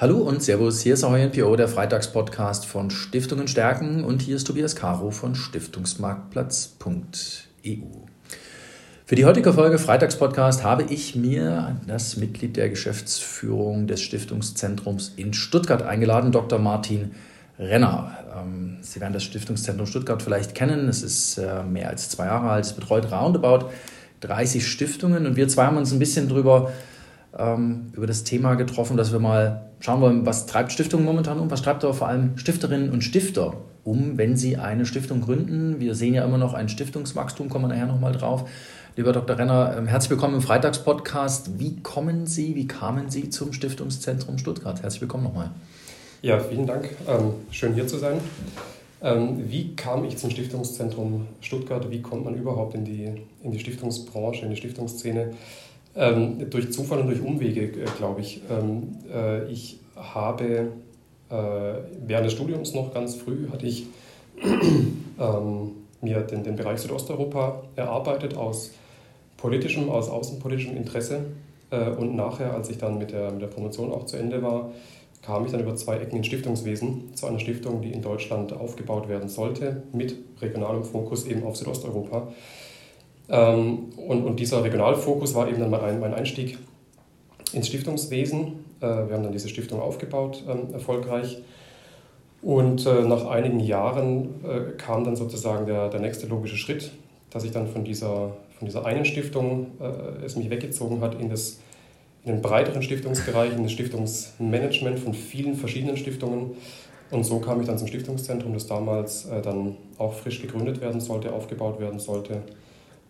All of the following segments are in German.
Hallo und Servus, hier ist Ahoy NPO, der Freitagspodcast von Stiftungen stärken und hier ist Tobias Caro von Stiftungsmarktplatz.eu. Für die heutige Folge Freitagspodcast habe ich mir das Mitglied der Geschäftsführung des Stiftungszentrums in Stuttgart eingeladen, Dr. Martin Renner. Ähm, Sie werden das Stiftungszentrum Stuttgart vielleicht kennen. Es ist äh, mehr als zwei Jahre alt, es betreut roundabout 30 Stiftungen und wir zwei haben uns ein bisschen drüber ähm, über das Thema getroffen, dass wir mal schauen wollen, was treibt Stiftungen momentan um, was treibt aber vor allem Stifterinnen und Stifter um, wenn sie eine Stiftung gründen. Wir sehen ja immer noch ein Stiftungswachstum, kommen wir nachher nochmal drauf. Lieber Dr. Renner, ähm, herzlich willkommen im Freitagspodcast. Wie kommen Sie, wie kamen Sie zum Stiftungszentrum Stuttgart? Herzlich willkommen nochmal. Ja, vielen Dank. Ähm, schön hier zu sein. Ähm, wie kam ich zum Stiftungszentrum Stuttgart? Wie kommt man überhaupt in die, in die Stiftungsbranche, in die Stiftungsszene? Ähm, durch Zufall und durch Umwege, äh, glaube ich. Ähm, äh, ich habe äh, während des Studiums noch ganz früh, hatte ich ähm, mir den, den Bereich Südosteuropa erarbeitet aus politischem, aus außenpolitischem Interesse. Äh, und nachher, als ich dann mit der, mit der Promotion auch zu Ende war, kam ich dann über zwei Ecken ins Stiftungswesen zu einer Stiftung, die in Deutschland aufgebaut werden sollte, mit regionalem Fokus eben auf Südosteuropa. Ähm, und, und dieser Regionalfokus war eben dann mein, mein Einstieg ins Stiftungswesen. Äh, wir haben dann diese Stiftung aufgebaut, ähm, erfolgreich. Und äh, nach einigen Jahren äh, kam dann sozusagen der, der nächste logische Schritt, dass ich dann von dieser, von dieser einen Stiftung es mich weggezogen hat in, das, in den breiteren Stiftungsbereich, in das Stiftungsmanagement von vielen verschiedenen Stiftungen. Und so kam ich dann zum Stiftungszentrum, das damals dann auch frisch gegründet werden sollte, aufgebaut werden sollte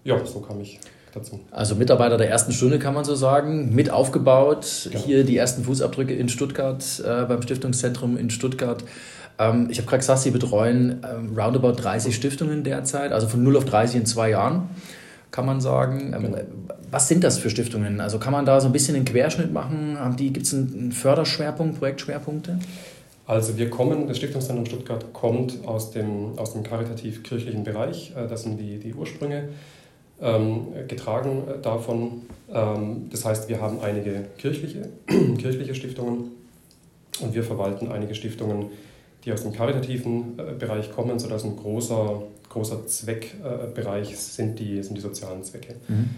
ja, so kam ich dazu. Also Mitarbeiter der ersten Stunde kann man so sagen, mit aufgebaut, genau. hier die ersten Fußabdrücke in Stuttgart, äh, beim Stiftungszentrum in Stuttgart. Ähm, ich habe gerade gesagt, Sie betreuen ähm, roundabout 30 Stiftungen derzeit, also von 0 auf 30 in zwei Jahren, kann man sagen. Ähm, genau. Was sind das für Stiftungen? Also kann man da so ein bisschen einen Querschnitt machen? Gibt es einen Förderschwerpunkt, Projektschwerpunkte? Also wir kommen, das Stiftungszentrum Stuttgart kommt aus dem, aus dem karitativ-kirchlichen Bereich. Äh, das sind die, die Ursprünge getragen äh, davon. Ähm, das heißt, wir haben einige kirchliche, kirchliche Stiftungen und wir verwalten einige Stiftungen, die aus dem karitativen äh, Bereich kommen, sodass ein großer, großer Zweckbereich sind, die, sind die sozialen Zwecke. Mhm.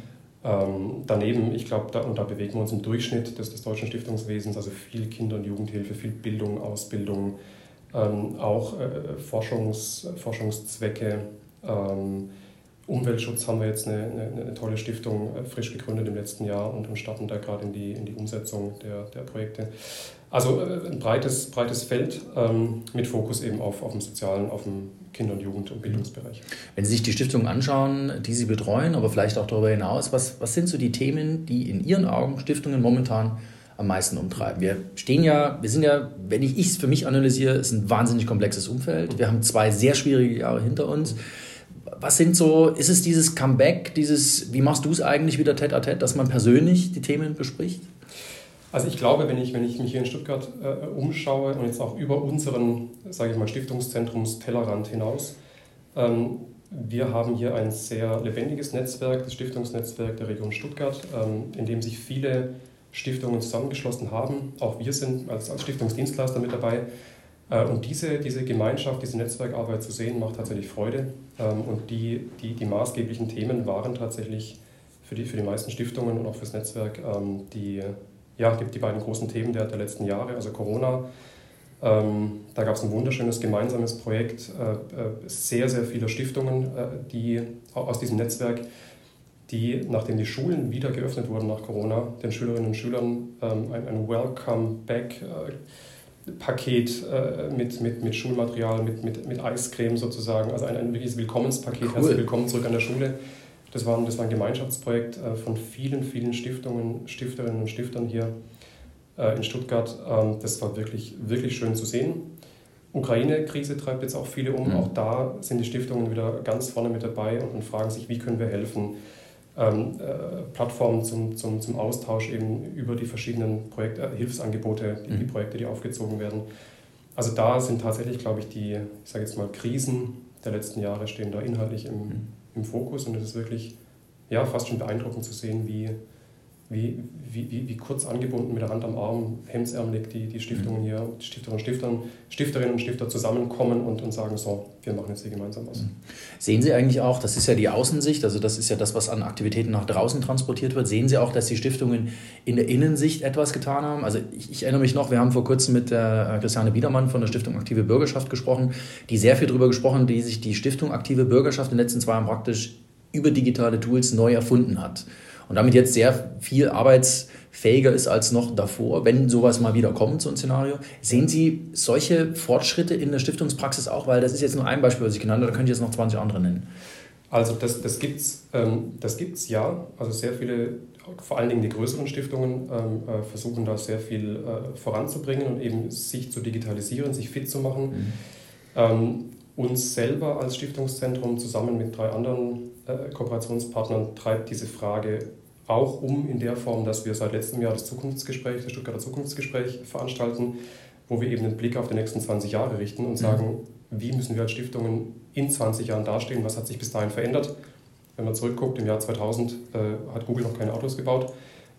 Ähm, daneben, ich glaube, da, und da bewegen wir uns im Durchschnitt des, des deutschen Stiftungswesens, also viel Kinder- und Jugendhilfe, viel Bildung, Ausbildung, ähm, auch äh, Forschungs, Forschungszwecke, ähm, Umweltschutz haben wir jetzt eine, eine, eine, tolle Stiftung äh, frisch gegründet im letzten Jahr und starten da gerade in die, in die Umsetzung der, der Projekte. Also äh, ein breites, breites Feld ähm, mit Fokus eben auf, auf dem sozialen, auf dem Kinder- und Jugend- und Bildungsbereich. Wenn Sie sich die Stiftungen anschauen, die Sie betreuen, aber vielleicht auch darüber hinaus, was, was sind so die Themen, die in Ihren Augen Stiftungen momentan am meisten umtreiben? Wir stehen ja, wir sind ja, wenn ich es für mich analysiere, ist ein wahnsinnig komplexes Umfeld. Wir haben zwei sehr schwierige Jahre hinter uns. Was sind so, ist es dieses Comeback, dieses, wie machst du es eigentlich wieder tête à tête, dass man persönlich die Themen bespricht? Also ich glaube, wenn ich, wenn ich mich hier in Stuttgart äh, umschaue und jetzt auch über unseren, sage ich mal, Stiftungszentrums-Tellerrand hinaus, ähm, wir haben hier ein sehr lebendiges Netzwerk, das Stiftungsnetzwerk der Region Stuttgart, ähm, in dem sich viele Stiftungen zusammengeschlossen haben. Auch wir sind als, als Stiftungsdienstleister mit dabei. Äh, und diese, diese Gemeinschaft, diese Netzwerkarbeit zu sehen, macht tatsächlich Freude. Ähm, und die, die, die maßgeblichen Themen waren tatsächlich für die, für die meisten Stiftungen und auch fürs Netzwerk ähm, die, ja, die, die beiden großen Themen der, der letzten Jahre, also Corona. Ähm, da gab es ein wunderschönes gemeinsames Projekt, äh, äh, sehr, sehr viele Stiftungen, die aus diesem Netzwerk, die, nachdem die Schulen wieder geöffnet wurden nach Corona, den Schülerinnen und Schülern ein, ein Welcome Back Paket äh, mit, mit, mit Schulmaterial, mit, mit, mit Eiscreme sozusagen, also ein, ein wirkliches Willkommenspaket. Cool. Herzlich willkommen zurück an der Schule. Das war, das war ein Gemeinschaftsprojekt äh, von vielen, vielen Stiftungen, Stifterinnen und Stiftern hier äh, in Stuttgart. Ähm, das war wirklich, wirklich schön zu sehen. Ukraine-Krise treibt jetzt auch viele um. Mhm. Auch da sind die Stiftungen wieder ganz vorne mit dabei und, und fragen sich, wie können wir helfen ähm, äh, Plattformen zum, zum, zum Austausch eben über die verschiedenen Projekt, äh, Hilfsangebote, die, mhm. die Projekte, die aufgezogen werden. Also da sind tatsächlich, glaube ich, die, ich sage jetzt mal, Krisen der letzten Jahre stehen da inhaltlich im, mhm. im Fokus und es ist wirklich ja, fast schon beeindruckend zu sehen, wie, wie, wie, wie, kurz angebunden mit der Hand am Arm, hemdsärmelig die, die Stiftungen hier, die Stifterinnen und Stiftern, Stifterinnen und Stifter zusammenkommen und, und sagen, so, wir machen jetzt hier gemeinsam was. Mhm. Sehen Sie eigentlich auch, das ist ja die Außensicht, also das ist ja das, was an Aktivitäten nach draußen transportiert wird, sehen Sie auch, dass die Stiftungen in der Innensicht etwas getan haben? Also ich, ich erinnere mich noch, wir haben vor kurzem mit der Christiane Biedermann von der Stiftung Aktive Bürgerschaft gesprochen, die sehr viel darüber gesprochen, die sich die Stiftung Aktive Bürgerschaft in den letzten zwei Jahren praktisch über digitale Tools neu erfunden hat und damit jetzt sehr viel arbeitsfähiger ist als noch davor, wenn sowas mal wieder kommt, so ein Szenario. Sehen Sie solche Fortschritte in der Stiftungspraxis auch? Weil das ist jetzt nur ein Beispiel, was ich genannt habe, da könnte ich jetzt noch 20 andere nennen. Also das, das gibt es ähm, das gibt's ja. Also sehr viele, vor allen Dingen die größeren Stiftungen, ähm, äh, versuchen da sehr viel äh, voranzubringen und eben sich zu digitalisieren, sich fit zu machen. Mhm. Ähm, uns selber als Stiftungszentrum zusammen mit drei anderen äh, Kooperationspartnern treibt diese Frage auch um in der Form, dass wir seit letztem Jahr das Zukunftsgespräch, das Stuttgarter Zukunftsgespräch veranstalten, wo wir eben den Blick auf die nächsten 20 Jahre richten und mhm. sagen, wie müssen wir als Stiftungen in 20 Jahren dastehen, was hat sich bis dahin verändert. Wenn man zurückguckt, im Jahr 2000 äh, hat Google noch keine Autos gebaut.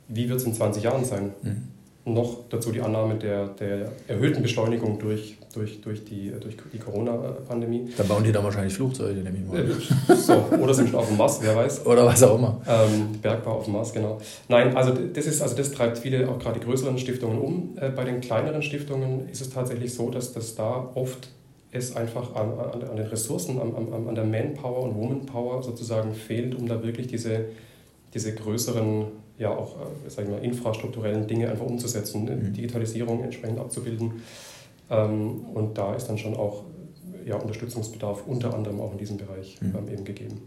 Wie wird es in 20 Jahren sein? Mhm noch dazu die Annahme der, der erhöhten Beschleunigung durch, durch, durch die, durch die Corona-Pandemie. Da bauen die dann wahrscheinlich Flugzeuge, nehme ich mal. Äh, so, oder sind schon auf dem Mars, wer weiß. Oder was auch immer. Ähm, Bergbau auf dem Mars, genau. Nein, also das, ist, also das treibt viele, auch gerade die größeren Stiftungen um. Äh, bei den kleineren Stiftungen ist es tatsächlich so, dass das da oft es einfach an, an, an den Ressourcen, an, an, an der Manpower und Womanpower sozusagen fehlt, um da wirklich diese, diese größeren ja auch äh, sag ich mal, infrastrukturellen Dinge einfach umzusetzen, mhm. Digitalisierung entsprechend abzubilden. Ähm, und da ist dann schon auch ja, Unterstützungsbedarf unter anderem auch in diesem Bereich mhm. ähm, eben gegeben.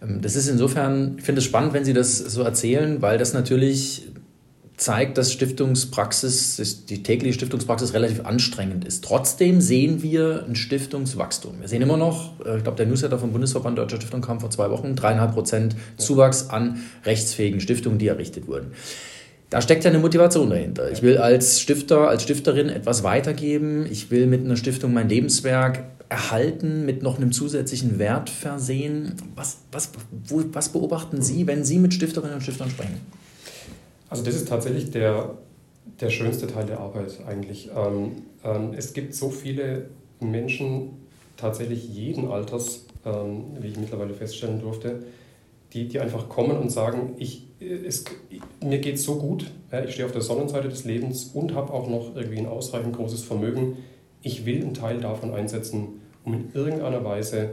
Ähm, das ist insofern, ich finde es spannend, wenn Sie das so erzählen, weil das natürlich zeigt, dass Stiftungspraxis, die tägliche Stiftungspraxis relativ anstrengend ist. Trotzdem sehen wir ein Stiftungswachstum. Wir sehen immer noch, äh, ich glaube, der Newsletter vom Bundesverband Deutscher Stiftung kam vor zwei Wochen, dreieinhalb Prozent Zuwachs an rechtsfähigen Stiftungen, die errichtet wurden. Da steckt ja eine Motivation dahinter. Ich will als Stifter, als Stifterin etwas weitergeben. Ich will mit einer Stiftung mein Lebenswerk erhalten, mit noch einem zusätzlichen Wert versehen. Was, was, wo, was beobachten Sie, wenn Sie mit Stifterinnen und Stiftern sprechen? Also das ist tatsächlich der, der schönste Teil der Arbeit eigentlich. Ähm, ähm, es gibt so viele Menschen, tatsächlich jeden Alters, ähm, wie ich mittlerweile feststellen durfte, die, die einfach kommen und sagen, ich, es, mir geht so gut, ja, ich stehe auf der Sonnenseite des Lebens und habe auch noch irgendwie ein ausreichend großes Vermögen. Ich will einen Teil davon einsetzen, um in irgendeiner Weise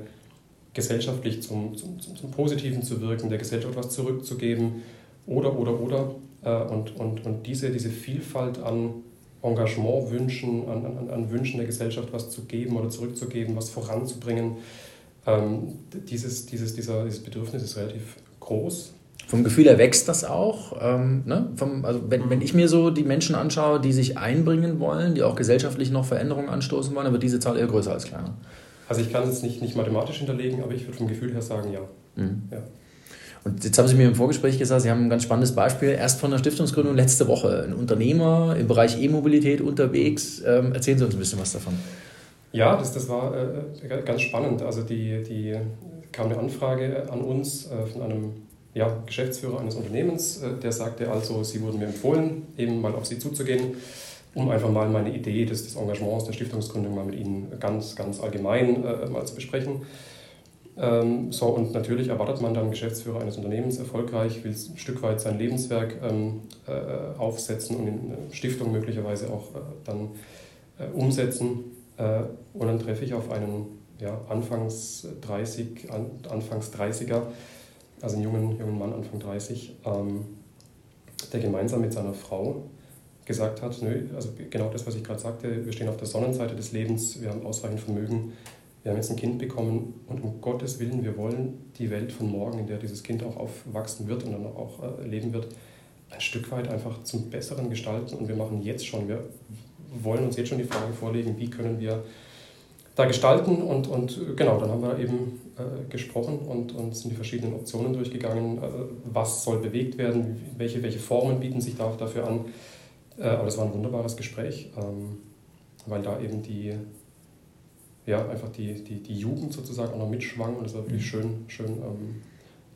gesellschaftlich zum, zum, zum, zum Positiven zu wirken, der Gesellschaft was zurückzugeben oder, oder, oder. Äh, und, und, und diese, diese Vielfalt an Engagementwünschen, an, an, an Wünschen der Gesellschaft was zu geben oder zurückzugeben, was voranzubringen, ähm, dieses, dieses, dieser, dieses Bedürfnis ist relativ groß. Vom Gefühl her wächst das auch. Ähm, ne? Vom, also wenn, wenn ich mir so die Menschen anschaue, die sich einbringen wollen, die auch gesellschaftlich noch Veränderungen anstoßen wollen, dann wird diese Zahl eher größer als kleiner. Also ich kann es nicht, nicht mathematisch hinterlegen, aber ich würde vom Gefühl her sagen, ja. Mhm. ja. Und jetzt haben Sie mir im Vorgespräch gesagt, Sie haben ein ganz spannendes Beispiel, erst von der Stiftungsgründung letzte Woche. Ein Unternehmer im Bereich E-Mobilität unterwegs. Ähm, erzählen Sie uns ein bisschen was davon. Ja, das, das war äh, ganz spannend. Also die, die kam eine Anfrage an uns äh, von einem ja, Geschäftsführer eines Unternehmens, äh, der sagte also, Sie wurden mir empfohlen, eben mal auf Sie zuzugehen, um einfach mal meine Idee des, des Engagements der Stiftungsgründung mal mit Ihnen ganz, ganz allgemein äh, mal zu besprechen. Ähm, so, und natürlich erwartet man dann Geschäftsführer eines Unternehmens erfolgreich, will ein Stück weit sein Lebenswerk ähm, äh, aufsetzen und in Stiftung möglicherweise auch äh, dann äh, umsetzen. Äh, und dann treffe ich auf einen ja, Anfangs 30, an, Anfangs 30er, also einen jungen, jungen Mann, Anfang 30, ähm, der gemeinsam mit seiner Frau gesagt hat, nö, also genau das, was ich gerade sagte, wir stehen auf der Sonnenseite des Lebens, wir haben ausreichend Vermögen, wir haben jetzt ein Kind bekommen und um Gottes Willen, wir wollen die Welt von morgen, in der dieses Kind auch aufwachsen wird und dann auch äh, leben wird, ein Stück weit einfach zum Besseren gestalten. Und wir machen jetzt schon, wir wollen uns jetzt schon die Frage vorlegen, wie können wir da gestalten. Und, und äh, genau, dann haben wir eben äh, gesprochen und, und sind die verschiedenen Optionen durchgegangen. Äh, was soll bewegt werden? Welche, welche Formen bieten sich da, dafür an? Äh, aber das war ein wunderbares Gespräch, ähm, weil da eben die ja, einfach die, die, die Jugend sozusagen auch noch mitschwang und es war wirklich mhm. schön, schön ähm,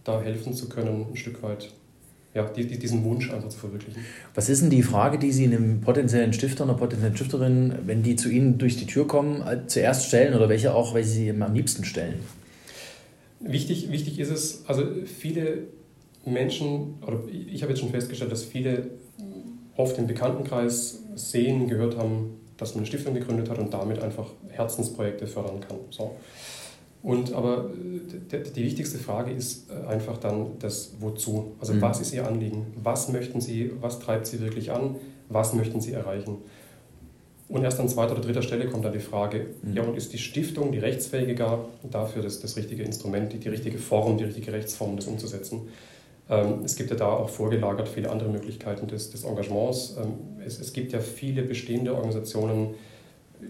da helfen zu können, ein Stück weit ja, diesen Wunsch einfach zu verwirklichen. Was ist denn die Frage, die Sie einem potenziellen Stifter, einer potenziellen Stifterin, wenn die zu Ihnen durch die Tür kommen, äh, zuerst stellen oder welche auch, welche Sie am liebsten stellen? Wichtig, wichtig ist es, also viele Menschen, oder ich habe jetzt schon festgestellt, dass viele oft im Bekanntenkreis sehen, gehört haben, dass man eine Stiftung gegründet hat und damit einfach Herzensprojekte fördern kann. So. Und aber äh, die wichtigste Frage ist äh, einfach dann das Wozu. Also mhm. was ist Ihr Anliegen? Was möchten Sie, was treibt Sie wirklich an? Was möchten Sie erreichen? Und erst an zweiter oder dritter Stelle kommt dann die Frage, mhm. ja und ist die Stiftung, die rechtsfähige gar, dafür das, das richtige Instrument, die, die richtige Form, die richtige Rechtsform, das umzusetzen? Ähm, es gibt ja da auch vorgelagert viele andere Möglichkeiten des, des Engagements. Ähm, es, es gibt ja viele bestehende Organisationen,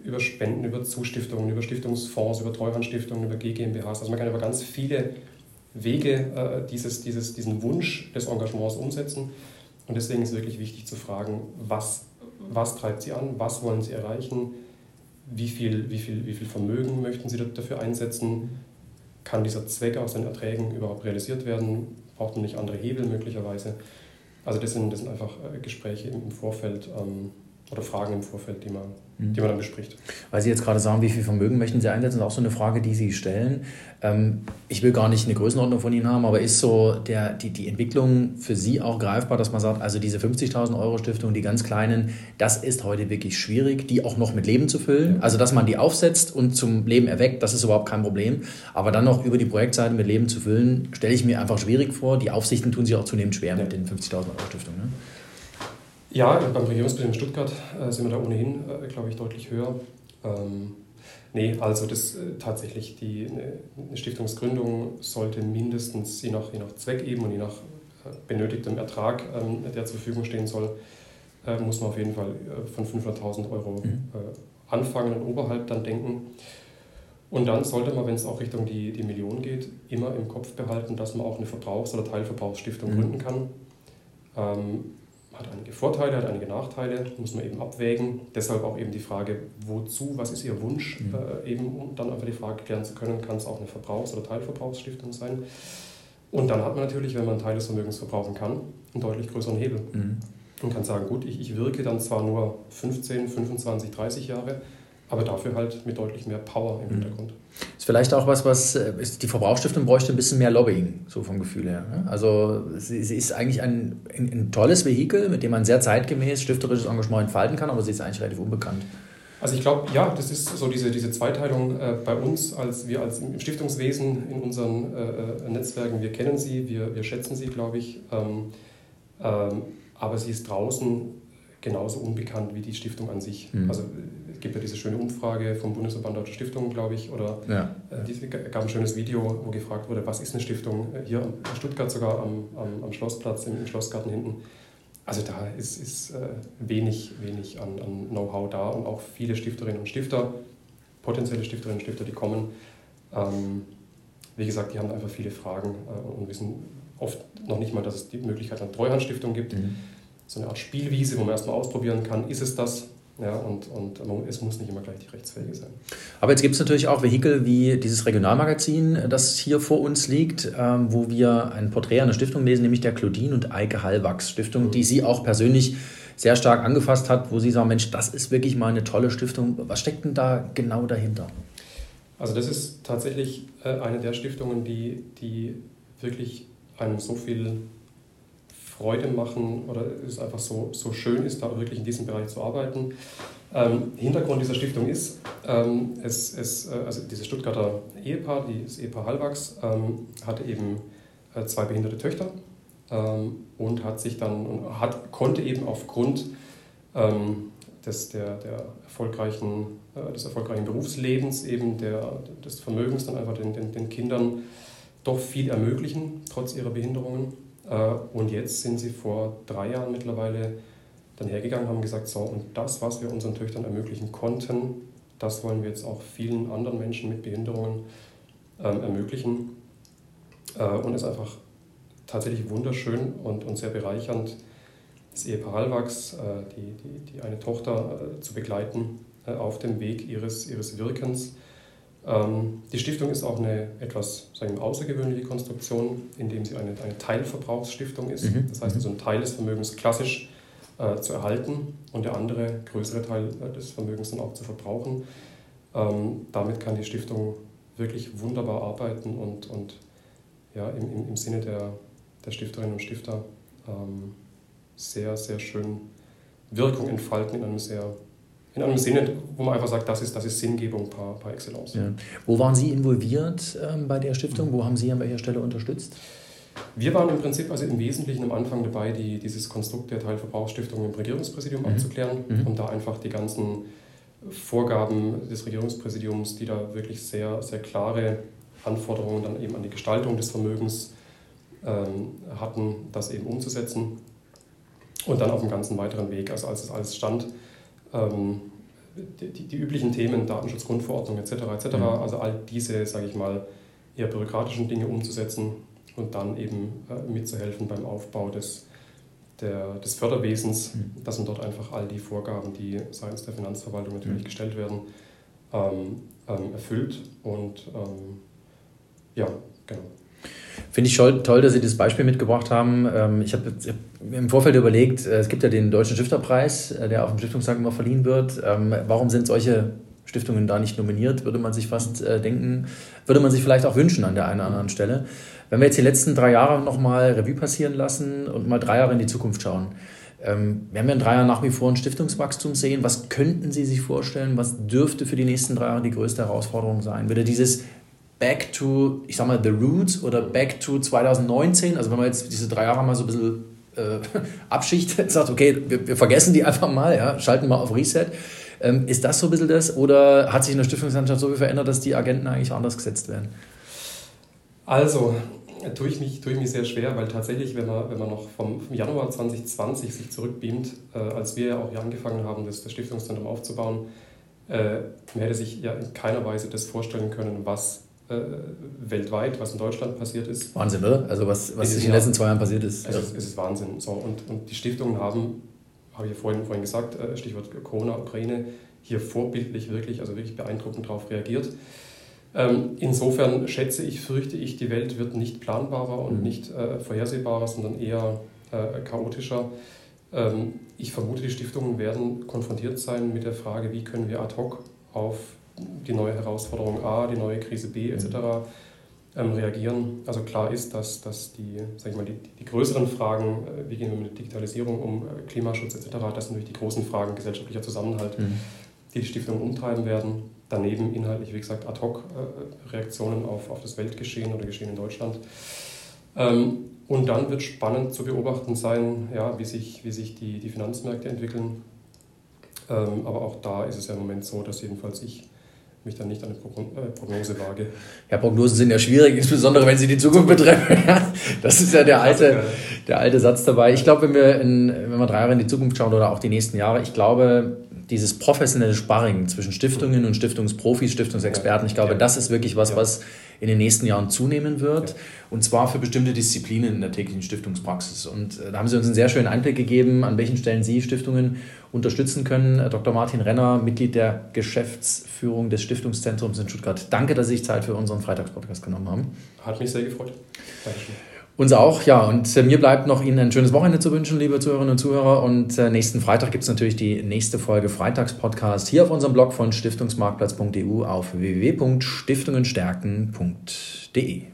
über Spenden, über Zustiftungen, über Stiftungsfonds, über Treuhandstiftungen, über GmbHs. Also man kann über ganz viele Wege äh, dieses, dieses, diesen Wunsch des Engagements umsetzen. Und deswegen ist es wirklich wichtig zu fragen, was, was treibt Sie an, was wollen Sie erreichen, wie viel, wie, viel, wie viel Vermögen möchten Sie dafür einsetzen, kann dieser Zweck aus den Erträgen überhaupt realisiert werden, braucht man nicht andere Hebel möglicherweise. Also das sind, das sind einfach äh, Gespräche im Vorfeld ähm, oder Fragen im Vorfeld, die man die man dann bespricht. Weil Sie jetzt gerade sagen, wie viel Vermögen möchten Sie einsetzen, ist auch so eine Frage, die Sie stellen. Ähm, ich will gar nicht eine Größenordnung von Ihnen haben, aber ist so der, die, die Entwicklung für Sie auch greifbar, dass man sagt, also diese 50.000 Euro Stiftung, die ganz kleinen, das ist heute wirklich schwierig, die auch noch mit Leben zu füllen. Also, dass man die aufsetzt und zum Leben erweckt, das ist überhaupt kein Problem. Aber dann noch über die Projektseite mit Leben zu füllen, stelle ich mir einfach schwierig vor. Die Aufsichten tun sich auch zunehmend schwer ja. mit den 50.000 Euro Stiftungen. Ne? Ja, beim in Stuttgart äh, sind wir da ohnehin, äh, glaube ich, deutlich höher. Ähm, nee, also das äh, tatsächlich, die, eine, eine Stiftungsgründung sollte mindestens je nach, je nach Zweck eben und je nach äh, benötigtem Ertrag, ähm, der zur Verfügung stehen soll, äh, muss man auf jeden Fall äh, von 500.000 Euro mhm. anfangen und oberhalb dann denken. Und dann sollte man, wenn es auch Richtung die, die Million geht, immer im Kopf behalten, dass man auch eine Verbrauchs- oder Teilverbrauchsstiftung mhm. gründen kann. Ähm, hat einige Vorteile, hat einige Nachteile, muss man eben abwägen. Deshalb auch eben die Frage, wozu, was ist Ihr Wunsch, mhm. äh, eben um dann einfach die Frage klären zu können, kann es auch eine Verbrauchs- oder Teilverbrauchsstiftung sein. Und dann hat man natürlich, wenn man einen Teil des Vermögens verbrauchen kann, einen deutlich größeren Hebel. Mhm. Und kann sagen, gut, ich, ich wirke dann zwar nur 15, 25, 30 Jahre, aber dafür halt mit deutlich mehr Power im mhm. Hintergrund. Ist vielleicht auch was, was äh, die Verbrauchsstiftung bräuchte ein bisschen mehr Lobbying, so vom Gefühl her. Ne? Also sie, sie ist eigentlich ein, ein, tolles Vehikel, mit dem man sehr zeitgemäß stifterisches Engagement entfalten kann, aber sie ist eigentlich relativ unbekannt. Also ich glaube, ja, das ist so diese, diese Zweiteilung äh, bei uns, als wir als im Stiftungswesen in unseren äh, äh, Netzwerken, wir kennen sie, wir, wir schätzen sie, glaube ich, ähm, ähm, aber sie ist draußen genauso unbekannt wie die Stiftung an sich. Mhm. Also es gibt ja diese schöne Umfrage vom Bundesverband Deutscher Stiftungen, glaube ich, oder ja. äh, gab ein schönes Video, wo gefragt wurde, was ist eine Stiftung? Äh, hier in Stuttgart sogar am, am, am Schlossplatz, im, im, Schlossgarten hinten. Also da ist, ist äh, wenig, wenig an, an Know-how da und auch viele Stifterinnen und Stifter, potenzielle Stifterinnen und Stifter, die kommen. Ähm, wie gesagt, die haben einfach viele Fragen äh, und wissen oft noch nicht mal, dass es die Möglichkeit einer Treuhandstiftung gibt. Mhm so eine Art Spielwiese, wo man erstmal ausprobieren kann, ist es das? Ja, und, und es muss nicht immer gleich die rechtsfähige sein. Aber jetzt gibt es natürlich auch Vehikel wie dieses Regionalmagazin, das hier vor uns liegt, ähm, wo wir ein Porträt einer Stiftung lesen, nämlich der Claudine und Eike Hallwachs Stiftung, mhm. die Sie auch persönlich sehr stark angefasst hat, wo Sie sagen, Mensch, das ist wirklich mal eine tolle Stiftung. Was steckt denn da genau dahinter? Also das ist tatsächlich äh, eine der Stiftungen, die, die wirklich einem so viel Freude machen oder es einfach so, so schön ist, da wirklich in diesem Bereich zu arbeiten. Ähm, Hintergrund dieser Stiftung ist, ähm, es, es, äh, also dieses Stuttgarter Ehepaar, das Ehepaar Hallwachs, ähm, hatte eben äh, zwei behinderte Töchter ähm, und hat sich dann hat, konnte eben aufgrund ähm, des, der, der erfolgreichen, äh, des erfolgreichen Berufslebens, eben der, des Vermögens dann einfach den, den, den Kindern doch viel ermöglichen, trotz ihrer Behinderungen. Äh, und jetzt sind sie vor drei Jahren mittlerweile dann hergegangen und haben gesagt, so, und das, was wir unseren Töchtern ermöglichen konnten, das wollen wir jetzt auch vielen anderen Menschen mit Behinderungen ähm, ermöglichen. Äh, und es ist einfach tatsächlich wunderschön und, und sehr bereichernd, das Ehepaar Hallwachs, äh, die, die, die eine Tochter äh, zu begleiten äh, auf dem Weg ihres, ihres Wirkens die Stiftung ist auch eine etwas sagen wir, außergewöhnliche Konstruktion, indem sie eine, eine Teilverbrauchsstiftung ist. Mhm. Das heißt, also ein Teil des Vermögens klassisch äh, zu erhalten und der andere größere Teil äh, des Vermögens dann auch zu verbrauchen. Ähm, damit kann die Stiftung wirklich wunderbar arbeiten und, und ja, im, im, im Sinne der, der Stifterinnen und Stifter ähm, sehr, sehr schön Wirkung entfalten in einem sehr in einem Sinne, wo man einfach sagt, das ist, das ist Sinngebung par, par excellence. Ja. Wo waren Sie involviert ähm, bei der Stiftung? Wo haben Sie an welcher Stelle unterstützt? Wir waren im Prinzip also im Wesentlichen am Anfang dabei, die, dieses Konstrukt der Teilverbrauchsstiftung im Regierungspräsidium mhm. abzuklären mhm. und da einfach die ganzen Vorgaben des Regierungspräsidiums, die da wirklich sehr, sehr klare Anforderungen dann eben an die Gestaltung des Vermögens ähm, hatten, das eben umzusetzen. Und dann auf dem ganzen weiteren Weg, also als es alles stand, die, die, die, üblichen Themen, Datenschutzgrundverordnung etc. etc., mhm. also all diese, sage ich mal, eher bürokratischen Dinge umzusetzen und dann eben äh, mitzuhelfen beim Aufbau des, der, des Förderwesens, mhm. dass man dort einfach all die Vorgaben, die seitens der Finanzverwaltung natürlich mhm. gestellt werden, ähm, ähm, erfüllt. Und ähm, ja, genau. Finde ich toll, dass Sie das Beispiel mitgebracht haben. Ähm, ich habe im Vorfeld überlegt, äh, es gibt ja den Deutschen Stifterpreis, äh, der auf dem Stiftungstag immer verliehen wird. Ähm, warum sind solche Stiftungen da nicht nominiert, würde man sich fast äh, denken, würde man sich vielleicht auch wünschen an der einen oder anderen Stelle. Wenn wir jetzt die letzten drei Jahre nochmal Revue passieren lassen und mal drei Jahre in die Zukunft schauen, ähm, wir in drei Jahren nach wie vor ein Stiftungswachstum sehen. Was könnten Sie sich vorstellen? Was dürfte für die nächsten drei Jahre die größte Herausforderung sein? Würde dieses back to, ich sag mal, the roots oder back to 2019. Also wenn man jetzt diese drei Jahre mal so ein bisschen äh, abschichtet, sagt, okay, wir, wir, vergessen die einfach mal, ja, schalten mal auf Reset. Ähm, ist das so ein bisschen das oder hat sich in der Stiftungslandschaft so viel verändert, dass die Agenten eigentlich anders gesetzt werden? Also, tue ich mich, tue ich mich sehr schwer, weil tatsächlich, wenn man, wenn man noch vom, Januar 2020 sich zurückbeamt, äh, als wir ja auch hier angefangen haben, das, das Stiftungszentrum aufzubauen, äh, man hätte sich ja in keiner Weise das vorstellen können, was weltweit, was in Deutschland passiert ist. Wahnsinn, oder? Also was, was in den letzten zwei Jahren passiert ist. Also es ist Wahnsinn. So, und, und die Stiftungen haben, habe ich ja vorhin, vorhin gesagt, äh, Stichwort Corona, Ukraine, hier vorbildlich wirklich, also wirklich beeindruckend darauf reagiert. Ähm, insofern schätze ich, fürchte ich, die Welt wird nicht planbarer und mhm. nicht äh, vorhersehbarer, sondern eher äh, chaotischer. Ähm, ich vermute, die Stiftungen werden konfrontiert sein mit der Frage, wie können wir ad hoc auf die neue Herausforderung A, die neue Krise B etc. Ähm, reagieren. Also klar ist, dass, dass die, sag ich mal, die, die größeren Fragen, äh, wie gehen wir mit Digitalisierung um, äh, Klimaschutz etc., das sind natürlich die großen Fragen gesellschaftlicher Zusammenhalt, mhm. die die Stiftungen umtreiben werden. Daneben inhaltlich, wie gesagt, Ad-Hoc-Reaktionen äh, auf, auf das Weltgeschehen oder Geschehen in Deutschland. Ähm, und dann wird spannend zu beobachten sein, ja, wie sich, wie sich die, die Finanzmärkte entwickeln. Ähm, aber auch da ist es ja im Moment so, dass jedenfalls ich mich dann nicht an eine äh, Prognose wage. Ja, Prognosen sind ja schwierig, insbesondere wenn sie die Zukunft betreffen. das ist ja der alte, der alte Satz dabei. Ich glaube, wenn wir, in, wenn wir drei Jahre in die Zukunft schauen oder auch die nächsten Jahre, ich glaube, dieses professionelle Sparring zwischen Stiftungen und Stiftungsprofis, Stiftungsexperten, ich glaube, das ist wirklich was, was in den nächsten Jahren zunehmen wird. Und zwar für bestimmte Disziplinen in der täglichen Stiftungspraxis. Und äh, da haben Sie uns einen sehr schönen Einblick gegeben, an welchen Stellen Sie Stiftungen unterstützen können. Äh, Dr. Martin Renner, Mitglied der Geschäftsführung des Stiftungszentrums in Stuttgart. Danke, dass Sie sich Zeit für unseren Freitagspodcast genommen haben. Hat mich sehr gefreut. Dankeschön. Uns auch, ja. Und äh, mir bleibt noch Ihnen ein schönes Wochenende zu wünschen, liebe Zuhörerinnen und Zuhörer. Und äh, nächsten Freitag gibt es natürlich die nächste Folge Freitagspodcast hier auf unserem Blog von stiftungsmarktplatz.eu auf www.stiftungenstärken.de.